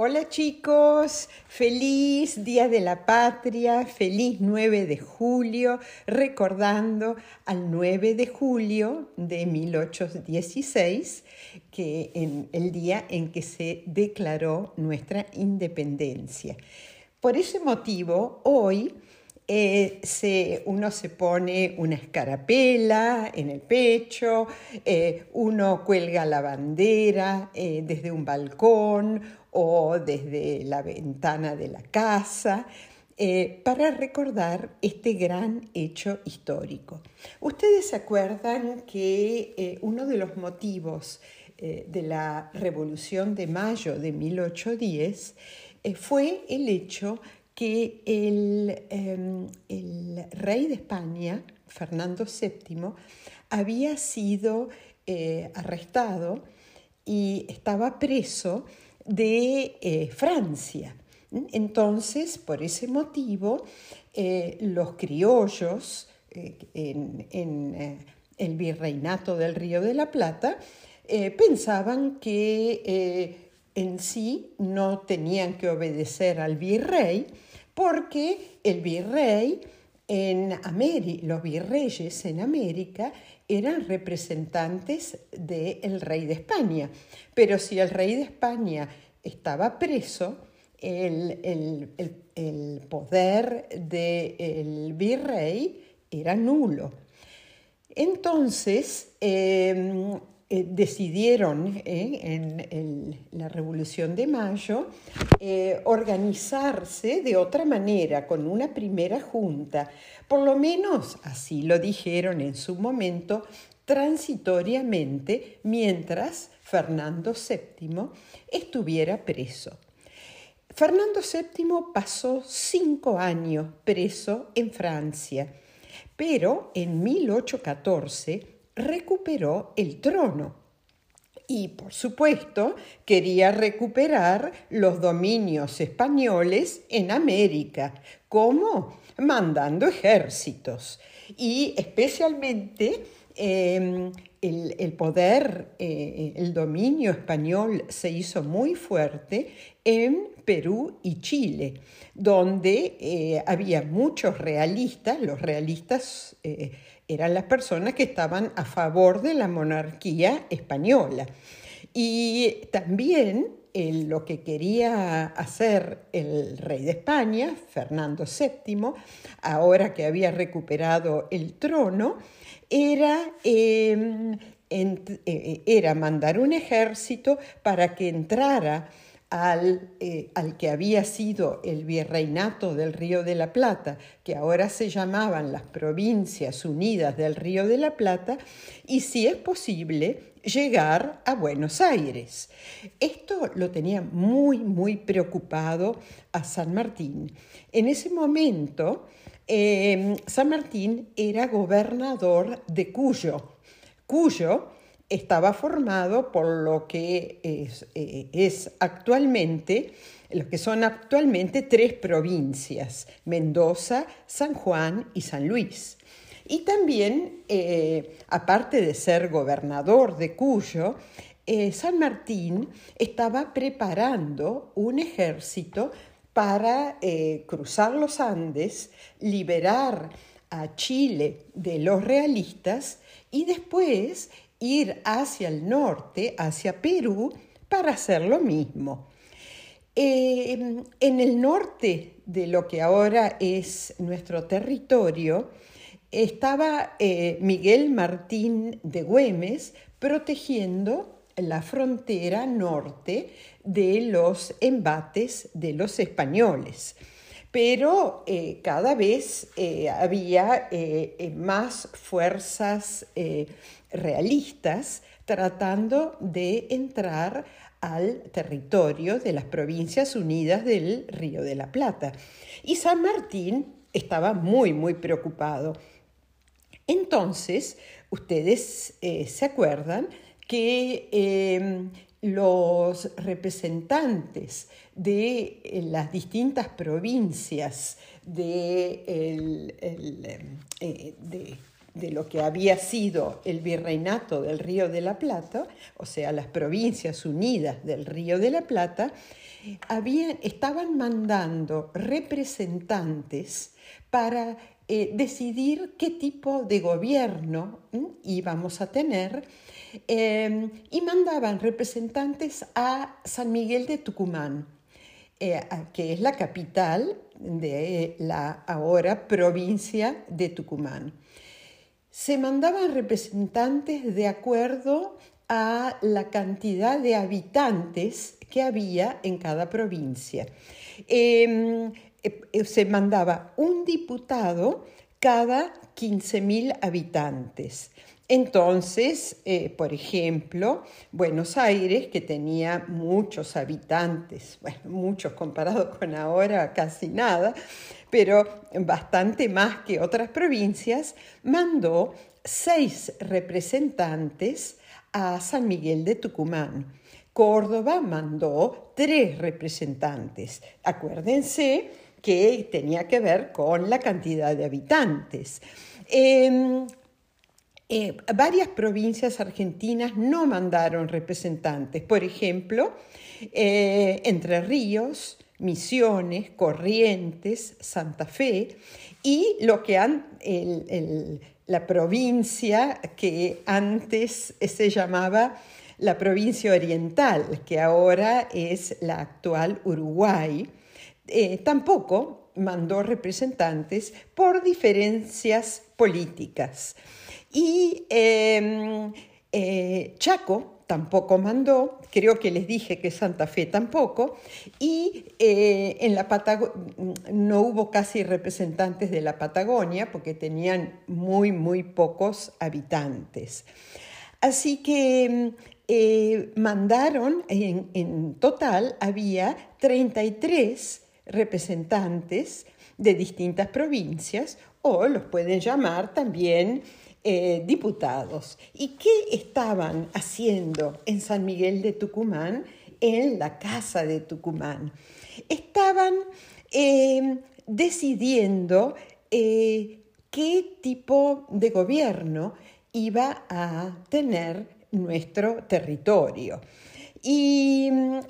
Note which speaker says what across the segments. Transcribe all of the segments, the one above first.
Speaker 1: Hola chicos, feliz Día de la Patria, feliz 9 de julio, recordando al 9 de julio de 1816, que en el día en que se declaró nuestra independencia. Por ese motivo, hoy eh, se, uno se pone una escarapela en el pecho, eh, uno cuelga la bandera eh, desde un balcón o desde la ventana de la casa. para recordar este gran hecho histórico. Ustedes se acuerdan que uno de los motivos de la Revolución de Mayo de 1810 fue el hecho que em, el, rey de España, Fernando VII, había sido eh, arrestado y estaba preso de eh, Francia. Entonces, por ese motivo, eh, los criollos en, en el virreinato del Río de la Plata pensaban que en sí no tenían que obedecer al virrey, porque el virrey en América, los virreyes en América eran representantes del rey de España. Pero si el rey de España estaba preso, el, poder del virrey era nulo. Entonces, em, eh, decidieron eh, en, la Revolución de Mayo eh, organizarse de otra manera, con una primera junta. Por lo menos así lo dijeron en su momento, transitoriamente, mientras Fernando VII estuviera preso. Fernando VII pasó cinco años preso en Francia, pero en 1814 recuperó el trono. Y por supuesto quería recuperar los dominios españoles en América. ¿Cómo? Mandando ejércitos. Y especialmente em, el, poder, eh, el dominio español se hizo muy fuerte en Perú y Chile, donde eh, había muchos realistas, los realistas eh, eran las personas que estaban a favor de la monarquía española. Y también lo que quería hacer el rey de España, Fernando VII, ahora que había recuperado el trono, era, em, eh, era mandar un ejército para que entrara eh, al, que había sido el virreinato del Río de la Plata, que ahora se llamaban las Provincias Unidas del Río de la Plata, y si es posible, llegar a Buenos Aires. Esto lo tenía muy, muy preocupado a San Martín. En ese momento, eh, San Martín era gobernador de Cuyo. Cuyo estaba formado por lo que eh, es, actualmente, lo que son actualmente tres provincias, Mendoza, San Juan y San Luis. Y también, eh, aparte de ser gobernador de Cuyo, eh, San Martín estaba preparando un ejército para cruzar los Andes, liberar a Chile de los realistas y después ir hacia el norte, hacia Perú, para hacer lo mismo. Eh, en el norte de lo que ahora es nuestro territorio, estaba eh, Miguel Martín de Güemes protegiendo la frontera norte de los embates de los españoles. Pero eh, cada vez había más fuerzas realistas tratando de entrar al territorio de las Provincias Unidas del Río de la Plata. Y San Martín estaba muy, muy preocupado. Entonces, ustedes eh, se acuerdan que em, los representantes de eh, las distintas provincias de, eh, de de lo que había sido el virreinato del Río de la Plata, o sea, las provincias unidas del Río de la Plata, estaban mandando representantes para eh, decidir qué tipo de gobierno íbamos a tener em, y mandaban representantes a San Miguel de Tucumán, eh, que es la capital de la ahora provincia de Tucumán. Se mandaban representantes de acuerdo a la cantidad de habitantes que había en cada provincia. Em, eh, se mandaba un diputado cada 15.000 habitantes. Entonces, eh, por ejemplo, Buenos Aires, que tenía muchos habitantes, bueno, muchos comparados con ahora, casi nada, pero bastante más que otras provincias, mandó seis representantes a San Miguel de Tucumán. Córdoba mandó tres representantes. Acuérdense que tenía que ver con la cantidad de habitantes. Em, eh, varias provincias argentinas no mandaron representantes, por ejemplo, eh, Entre Ríos, Misiones, Corrientes, Santa Fe y lo que han, la provincia que antes se llamaba la provincia oriental, que ahora es la actual Uruguay, eh, tampoco mandó representantes por diferencias políticas. Y em, eh, Chaco tampoco mandó, creo que les dije que Santa Fe tampoco, y eh, en la no hubo casi representantes de la Patagonia porque tenían muy, muy pocos habitantes. Así que mandaron, en, en, total había 33 representantes de distintas provincias o los pueden llamar también eh, diputados. ¿Y qué estaban haciendo en San Miguel de Tucumán, en la Casa de Tucumán? Estaban eh, decidiendo eh, qué tipo de gobierno iba a tener nuestro territorio. Y mm,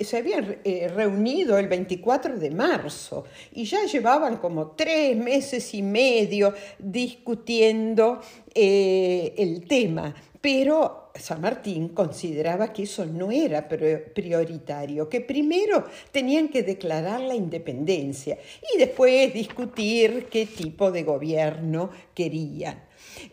Speaker 1: se habían eh, reunido el 24 de marzo y ya llevaban como tres meses y medio discutiendo eh, el tema, pero San Martín consideraba que eso no era prioritario, que primero tenían que declarar la independencia y después discutir qué tipo de gobierno querían.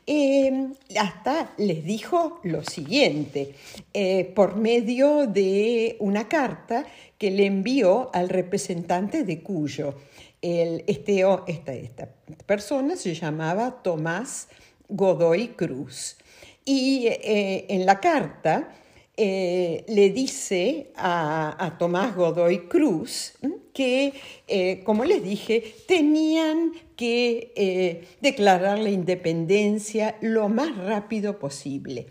Speaker 1: Em, hasta les dijo lo siguiente, eh, por medio de una carta que le envió al representante de Cuyo. este, esta, esta persona se llamaba Tomás Godoy Cruz. Y eh, en la carta eh, le dice a, Tomás Godoy Cruz que, eh, como les dije, tenían que declarar la independencia lo más rápido posible.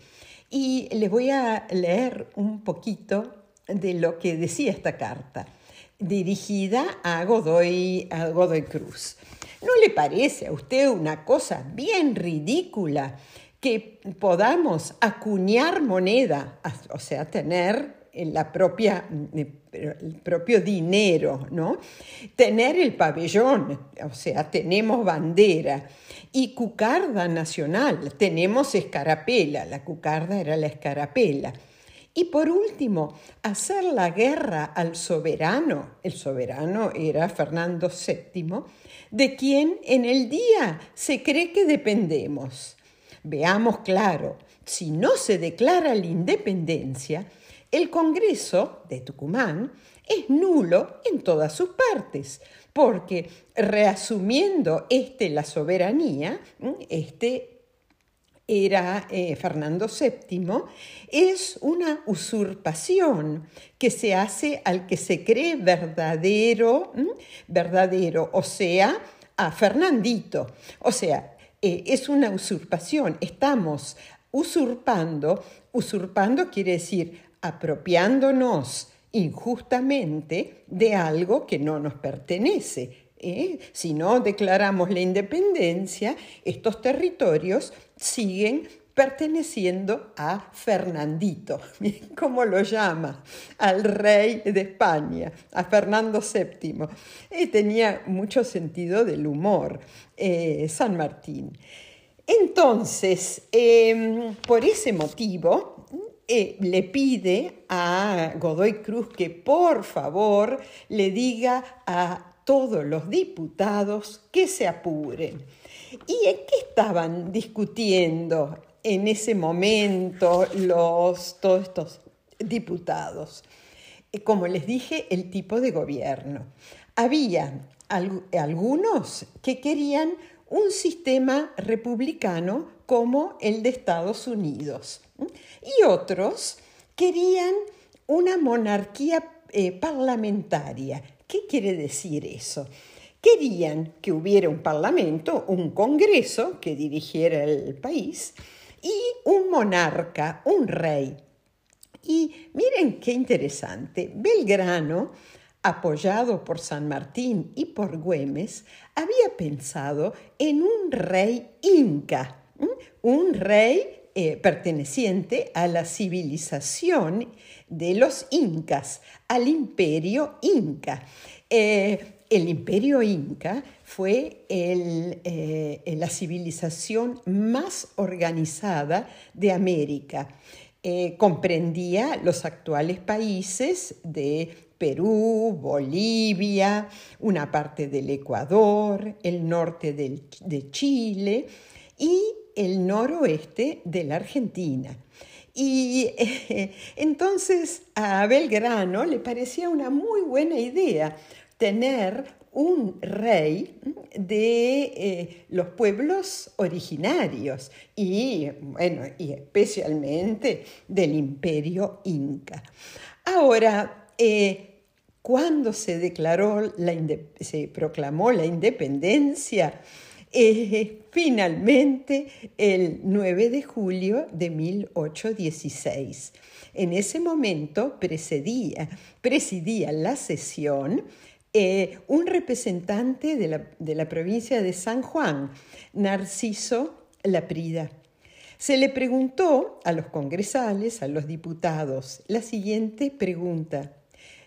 Speaker 1: Y les voy a leer un poquito de lo que decía esta carta, dirigida a Godoy, a Godoy Cruz. ¿No le parece a usted una cosa bien ridícula que podamos acuñar moneda, o sea, tener propia, el propio dinero, ¿no? Tener el pabellón, o sea, tenemos bandera. Y cucarda nacional, tenemos escarapela, la cucarda era la escarapela. Y por último, hacer la guerra al soberano, el soberano era Fernando VII, de quien en el día se cree que dependemos. Veamos claro, si no se declara la independencia, el Congreso de Tucumán es nulo en todas sus partes, porque reasumiendo este la soberanía, este era eh, Fernando VII, es una usurpación que se hace al que se cree verdadero, verdadero, o sea, a Fernandito. O sea, eh, es una usurpación. Estamos usurpando, usurpando quiere decir apropiándonos injustamente de algo que no nos pertenece. ¿eh? Si no declaramos la independencia, estos territorios siguen perteneciendo a Fernandito, como lo llama, al rey de España, a Fernando VII. Y tenía mucho sentido del humor, eh, San Martín. Entonces, em, por ese motivo, eh, le pide a Godoy Cruz que por favor le diga a todos los diputados que se apuren. ¿Y en qué estaban discutiendo en ese momento los, todos estos diputados? Eh, como les dije, el tipo de gobierno. Había algunos que querían un sistema republicano como el de Estados Unidos y otros querían una monarquía eh, parlamentaria. ¿Qué quiere decir eso? Querían que hubiera un parlamento, un congreso que dirigiera el país y un monarca, un rey. Y miren qué interesante, Belgrano apoyado por San Martín y por Güemes, había pensado en un rey inca, un rey eh, perteneciente a la civilización de los incas, al imperio inca. Eh, el imperio inca fue eh, la civilización más organizada de América. comprendía los actuales países de Perú, Bolivia, una parte del Ecuador, el norte de Chile y el noroeste de la Argentina. Y entonces a Belgrano le parecía una muy buena idea tener un rey de eh, los pueblos originarios y, bueno, y especialmente del imperio inca. Ahora, eh, cuando se declaró, la se proclamó la independencia, eh, finalmente el 9 de julio de 1816. En ese momento presidía, presidía la sesión eh, un representante de la, de la provincia de San Juan, Narciso Laprida. Se le preguntó a los congresales, a los diputados, la siguiente pregunta.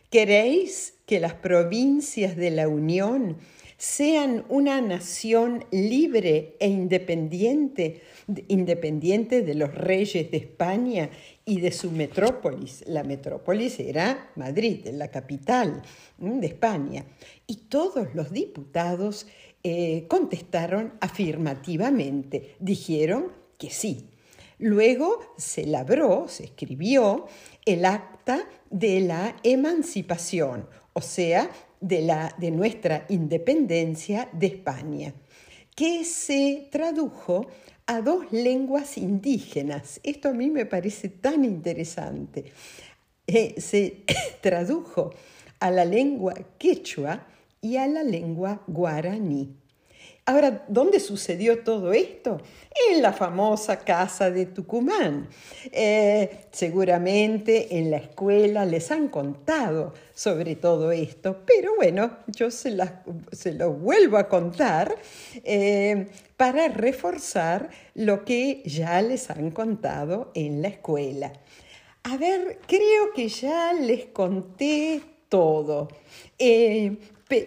Speaker 1: ¿Queréis que las provincias de la Unión sean una nación libre e independiente, independiente de los reyes de España y de su metrópolis. La metrópolis era Madrid, la capital de España. Y todos los diputados eh, contestaron afirmativamente, dijeron que sí. Luego se labró, se escribió el acta de la emancipación, o sea, de, la, de nuestra independencia de España, que se tradujo a dos lenguas indígenas. Esto a mí me parece tan interesante. Eh, se tradujo a la lengua quechua y a la lengua guaraní. Ahora, ¿dónde sucedió todo esto? En la famosa casa de Tucumán. Eh, seguramente en la escuela les han contado sobre todo esto, pero bueno, yo se, lo vuelvo a contar eh, para reforzar lo que ya les han contado en la escuela. A ver, creo que ya les conté todo. Eh,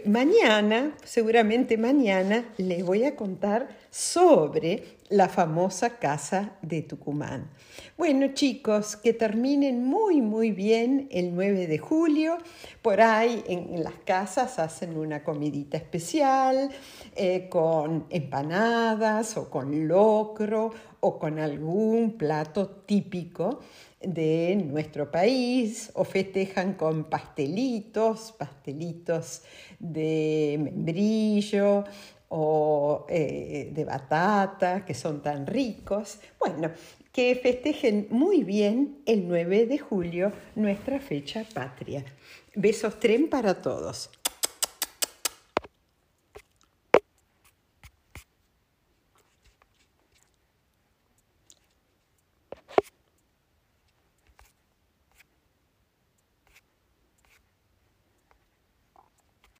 Speaker 1: mañana, seguramente mañana, les voy a contar sobre la famosa casa de Tucumán. Bueno chicos, que terminen muy muy bien el 9 de julio. Por ahí en, las casas hacen una comidita especial eh, con empanadas o con locro o con algún plato típico de nuestro país o festejan con pastelitos, pastelitos de membrillo o eh, de batata, que son tan ricos. Bueno, que festejen muy bien el 9 de julio, nuestra fecha patria. Besos tren para todos.